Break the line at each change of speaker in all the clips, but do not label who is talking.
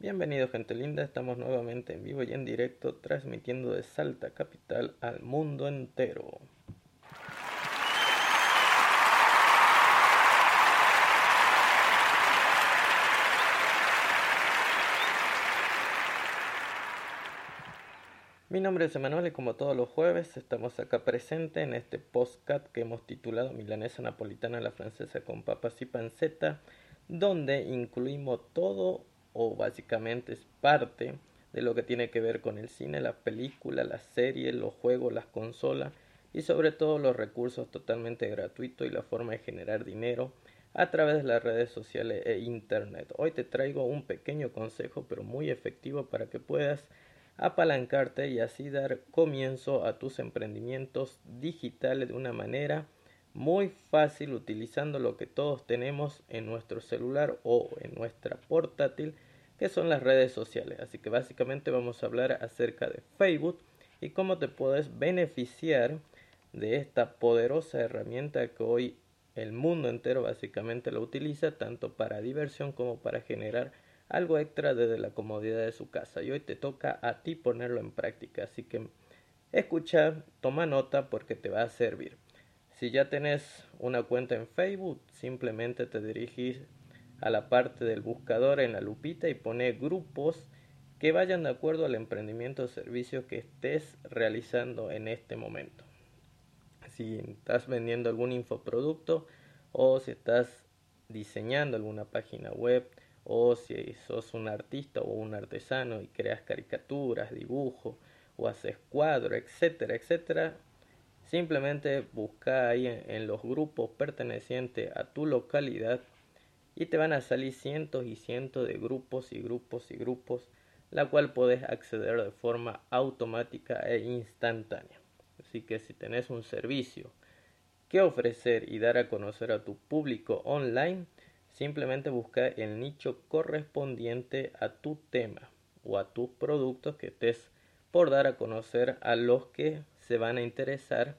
Bienvenido gente linda, estamos nuevamente en vivo y en directo transmitiendo de Salta Capital al mundo entero. Mi nombre es Emanuel y como todos los jueves estamos acá presentes en este postcat que hemos titulado Milanesa Napolitana la Francesa con papas y panceta, donde incluimos todo o básicamente es parte de lo que tiene que ver con el cine, la película, las series, los juegos, las consolas y sobre todo los recursos totalmente gratuitos y la forma de generar dinero a través de las redes sociales e internet. Hoy te traigo un pequeño consejo pero muy efectivo para que puedas apalancarte y así dar comienzo a tus emprendimientos digitales de una manera muy fácil utilizando lo que todos tenemos en nuestro celular o en nuestra portátil que son las redes sociales. Así que básicamente vamos a hablar acerca de Facebook y cómo te puedes beneficiar de esta poderosa herramienta que hoy el mundo entero básicamente lo utiliza tanto para diversión como para generar algo extra desde la comodidad de su casa. Y hoy te toca a ti ponerlo en práctica. Así que escucha, toma nota porque te va a servir. Si ya tenés una cuenta en Facebook, simplemente te dirigís a la parte del buscador en la lupita y pone grupos que vayan de acuerdo al emprendimiento o servicio que estés realizando en este momento. Si estás vendiendo algún infoproducto o si estás diseñando alguna página web, o si sos un artista o un artesano y creas caricaturas, dibujos o haces cuadros, etcétera, etcétera, simplemente busca ahí en, los grupos pertenecientes a tu localidad y te van a salir cientos y cientos de grupos y grupos y grupos, la cual puedes acceder de forma automática e instantánea. Así que si tenés un servicio que ofrecer y dar a conocer a tu público online, Simplemente busca el nicho correspondiente a tu tema o a tus productos que estés por dar a conocer a los que se van a interesar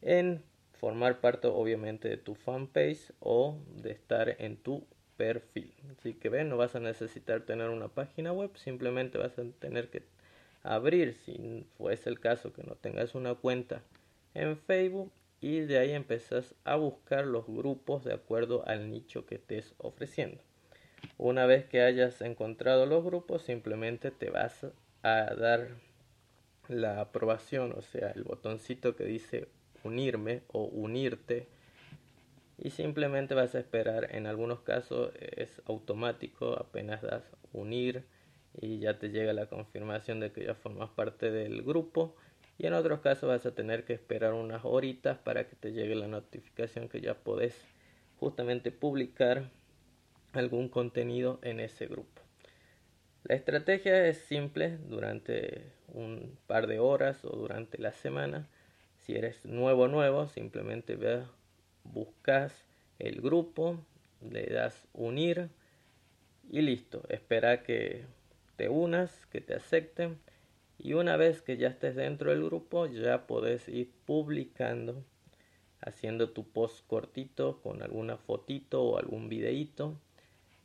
en formar parte obviamente de tu fanpage o de estar en tu perfil. Así que ven, no vas a necesitar tener una página web, simplemente vas a tener que abrir, si fuese el caso que no tengas una cuenta en Facebook, y de ahí empezás a buscar los grupos de acuerdo al nicho que estés ofreciendo. Una vez que hayas encontrado los grupos, simplemente te vas a dar la aprobación, o sea, el botoncito que dice unirme o unirte y simplemente vas a esperar. En algunos casos es automático, apenas das unir y ya te llega la confirmación de que ya formas parte del grupo y en otros casos vas a tener que esperar unas horitas para que te llegue la notificación que ya podés justamente publicar algún contenido en ese grupo. La estrategia es simple durante un par de horas o durante la semana. Si eres nuevo nuevo, simplemente ve, buscas el grupo, le das unir y listo. Espera que te unas, que te acepten y una vez que ya estés dentro del grupo, ya podés ir publicando, haciendo tu post cortito con alguna fotito o algún videíto.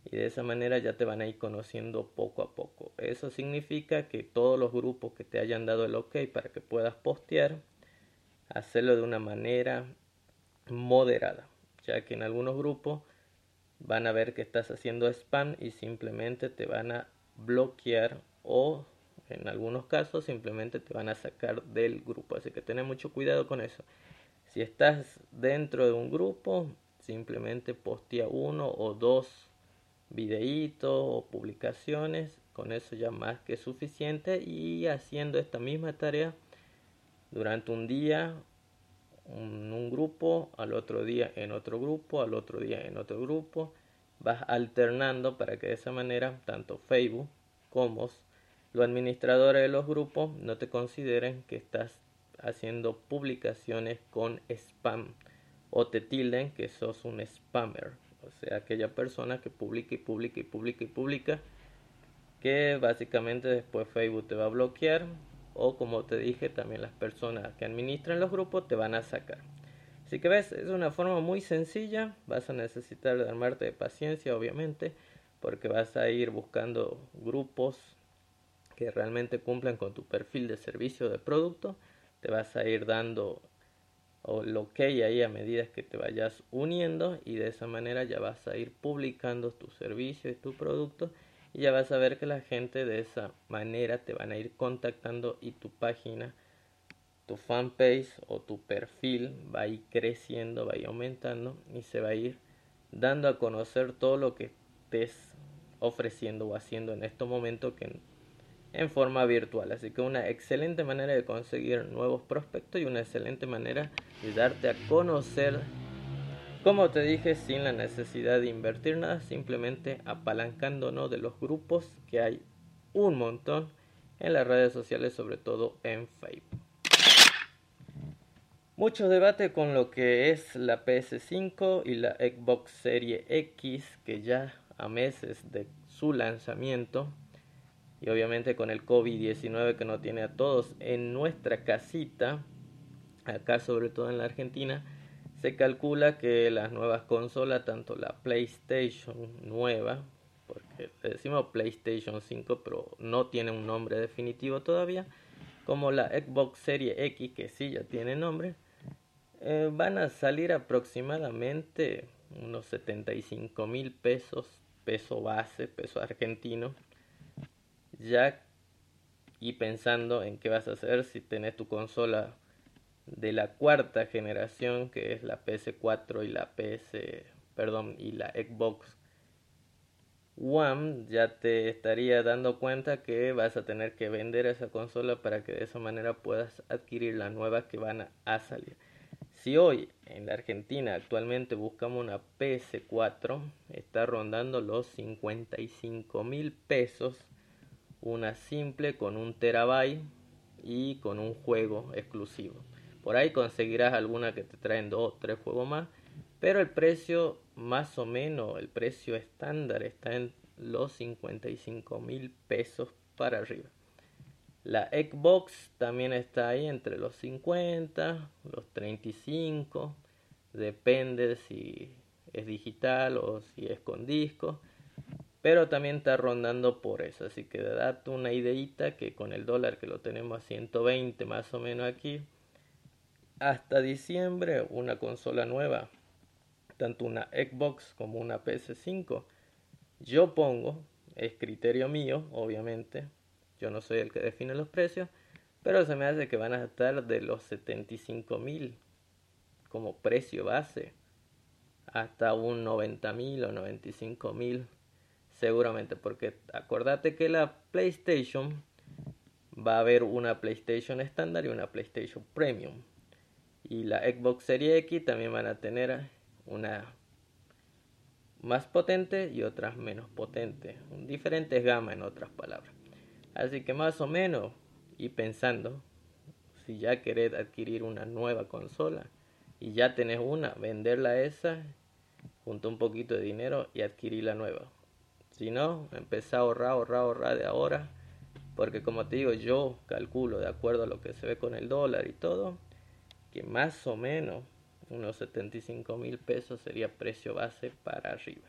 Y de esa manera ya te van a ir conociendo poco a poco. Eso significa que todos los grupos que te hayan dado el ok para que puedas postear, hacerlo de una manera moderada. Ya que en algunos grupos van a ver que estás haciendo spam y simplemente te van a bloquear o en algunos casos simplemente te van a sacar del grupo, así que ten mucho cuidado con eso. Si estás dentro de un grupo, simplemente postea uno o dos videitos o publicaciones, con eso ya más que suficiente y haciendo esta misma tarea durante un día en un grupo, al otro día en otro grupo, al otro día en otro grupo, vas alternando para que de esa manera tanto Facebook como los administradores de los grupos no te consideren que estás haciendo publicaciones con spam o te tilden que sos un spammer, o sea, aquella persona que publica y publica y publica y publica que básicamente después Facebook te va a bloquear o como te dije también las personas que administran los grupos te van a sacar. Así que ves, es una forma muy sencilla, vas a necesitar armarte de paciencia obviamente, porque vas a ir buscando grupos que realmente cumplan con tu perfil de servicio de producto, te vas a ir dando o lo que hay ahí a medida que te vayas uniendo y de esa manera ya vas a ir publicando tu servicio y tu producto y ya vas a ver que la gente de esa manera te van a ir contactando y tu página, tu fanpage o tu perfil va a ir creciendo, va a ir aumentando y se va a ir dando a conocer todo lo que estés ofreciendo o haciendo en este momento que en forma virtual. Así que una excelente manera de conseguir nuevos prospectos y una excelente manera de darte a conocer, como te dije, sin la necesidad de invertir nada, simplemente apalancándonos de los grupos que hay un montón en las redes sociales, sobre todo en Facebook. Mucho debate con lo que es la PS5 y la Xbox Serie X, que ya a meses de su lanzamiento y obviamente con el COVID-19 que nos tiene a todos en nuestra casita, acá sobre todo en la Argentina, se calcula que las nuevas consolas, tanto la PlayStation nueva, porque decimos PlayStation 5, pero no tiene un nombre definitivo todavía, como la Xbox Serie X, que sí ya tiene nombre, eh, van a salir aproximadamente unos 75 mil pesos, peso base, peso argentino, ya y pensando en qué vas a hacer si tenés tu consola de la cuarta generación que es la PS4 y la PS perdón y la Xbox One ya te estaría dando cuenta que vas a tener que vender esa consola para que de esa manera puedas adquirir la nueva que van a salir. Si hoy en la Argentina actualmente buscamos una PS4, está rondando los 55 mil pesos una simple con un terabyte y con un juego exclusivo. Por ahí conseguirás alguna que te traen dos o tres juegos más, pero el precio más o menos, el precio estándar está en los 55 mil pesos para arriba. La Xbox también está ahí entre los 50, los 35, depende si es digital o si es con disco pero también está rondando por eso. Así que date una ideita que con el dólar que lo tenemos a 120 más o menos aquí, hasta diciembre una consola nueva, tanto una Xbox como una PS5, yo pongo, es criterio mío, obviamente, yo no soy el que define los precios, pero se me hace que van a estar de los 75 mil como precio base hasta un 90 mil o 95 mil Seguramente, porque acordate que la PlayStation va a haber una PlayStation estándar y una PlayStation Premium. Y la Xbox Series X también van a tener una más potente y otras menos potente. Diferentes gamas en otras palabras. Así que más o menos, y pensando, si ya querés adquirir una nueva consola y ya tenés una, venderla esa, junto un poquito de dinero y adquirir la nueva. Si no, empezar a ahorrar, ahorrar, ahorrar de ahora. Porque como te digo, yo calculo de acuerdo a lo que se ve con el dólar y todo, que más o menos unos 75 mil pesos sería precio base para arriba.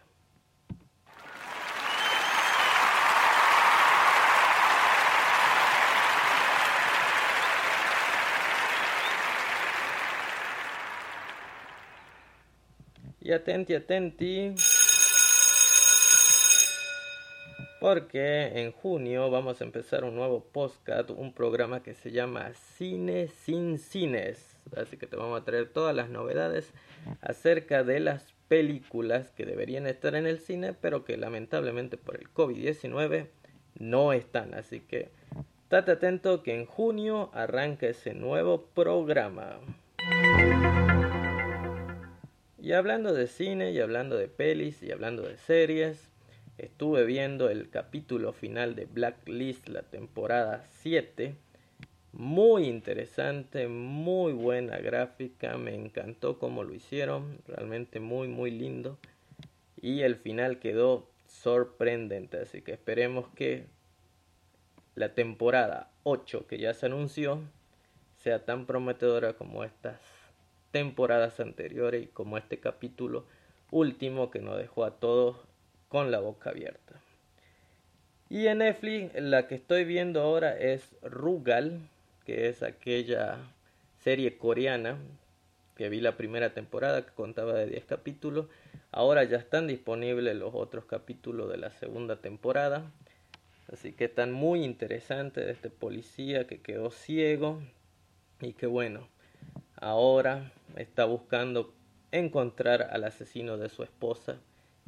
Y atenti, atenti. Porque en junio vamos a empezar un nuevo podcast, un programa que se llama Cine sin Cines. Así que te vamos a traer todas las novedades acerca de las películas que deberían estar en el cine, pero que lamentablemente por el COVID-19 no están. Así que estate atento que en junio arranca ese nuevo programa. Y hablando de cine, y hablando de pelis, y hablando de series, Estuve viendo el capítulo final de Blacklist, la temporada 7. Muy interesante, muy buena gráfica, me encantó cómo lo hicieron, realmente muy muy lindo. Y el final quedó sorprendente, así que esperemos que la temporada 8 que ya se anunció sea tan prometedora como estas temporadas anteriores y como este capítulo último que nos dejó a todos con la boca abierta. Y en Netflix la que estoy viendo ahora es Rugal, que es aquella serie coreana que vi la primera temporada que contaba de 10 capítulos. Ahora ya están disponibles los otros capítulos de la segunda temporada. Así que están muy interesantes de este policía que quedó ciego y que bueno, ahora está buscando encontrar al asesino de su esposa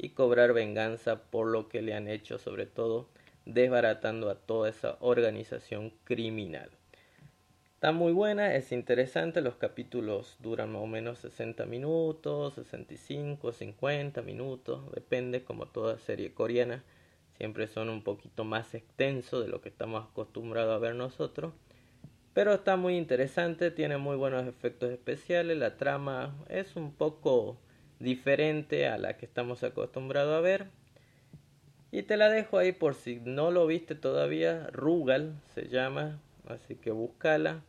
y cobrar venganza por lo que le han hecho, sobre todo desbaratando a toda esa organización criminal. Está muy buena, es interesante, los capítulos duran más o menos 60 minutos, 65, 50 minutos, depende como toda serie coreana, siempre son un poquito más extensos de lo que estamos acostumbrados a ver nosotros, pero está muy interesante, tiene muy buenos efectos especiales, la trama es un poco diferente a la que estamos acostumbrados a ver, y te la dejo ahí por si no lo viste todavía. Rugal se llama, así que búscala.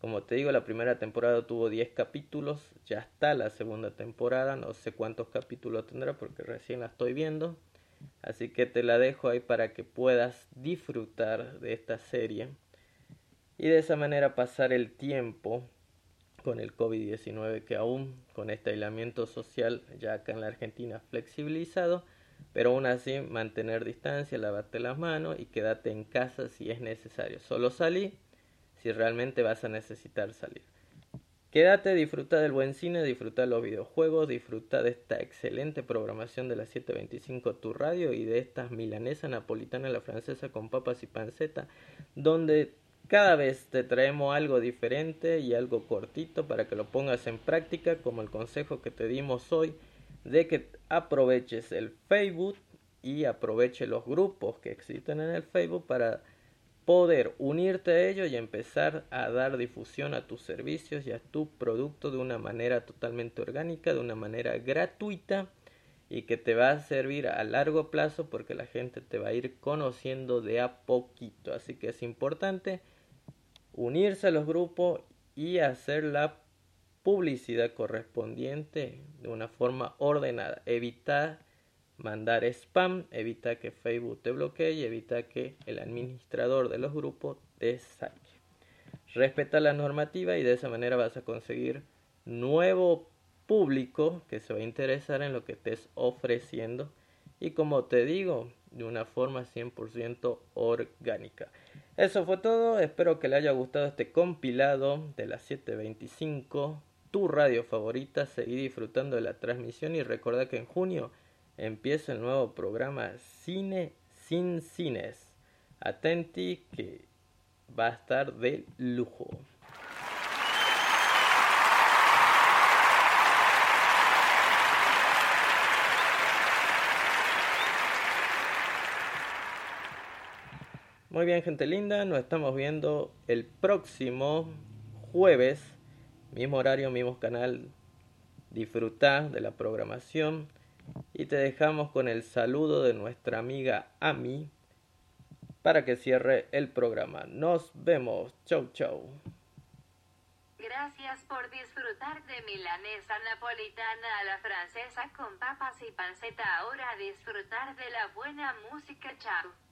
Como te digo, la primera temporada tuvo 10 capítulos. Ya está la segunda temporada. No sé cuántos capítulos tendrá porque recién la estoy viendo. Así que te la dejo ahí para que puedas disfrutar de esta serie. Y de esa manera pasar el tiempo con el COVID-19 que aún con este aislamiento social ya acá en la Argentina flexibilizado pero aún así mantener distancia, lavarte las manos y quédate en casa si es necesario. Solo salí si realmente vas a necesitar salir. Quédate, disfruta del buen cine, disfruta de los videojuegos, disfruta de esta excelente programación de la 725 Tu Radio y de estas milanesa napolitana, la francesa con papas y panceta, donde cada vez te traemos algo diferente y algo cortito para que lo pongas en práctica, como el consejo que te dimos hoy de que aproveches el Facebook y aproveche los grupos que existen en el Facebook para poder unirte a ellos y empezar a dar difusión a tus servicios y a tu producto de una manera totalmente orgánica, de una manera gratuita y que te va a servir a largo plazo porque la gente te va a ir conociendo de a poquito. Así que es importante unirse a los grupos y hacer la publicidad correspondiente de una forma ordenada. Evita mandar spam, evita que Facebook te bloquee y evita que el administrador de los grupos te saque. Respeta la normativa y de esa manera vas a conseguir nuevo público que se va a interesar en lo que estés ofreciendo y como te digo, de una forma 100% orgánica. Eso fue todo, espero que le haya gustado este compilado de las 725 tu radio favorita, seguí disfrutando de la transmisión y recordá que en junio empieza el nuevo programa Cine sin Cines. Atenti que va a estar de lujo. Muy bien, gente linda, nos estamos viendo el próximo jueves mismo horario, mismo canal. Disfruta de la programación y te dejamos con el saludo de nuestra amiga Ami para que cierre el programa. Nos vemos. Chau, chau.
Gracias por disfrutar de milanesa napolitana a la francesa con papas y panceta. Ahora disfrutar de la buena música. Chao.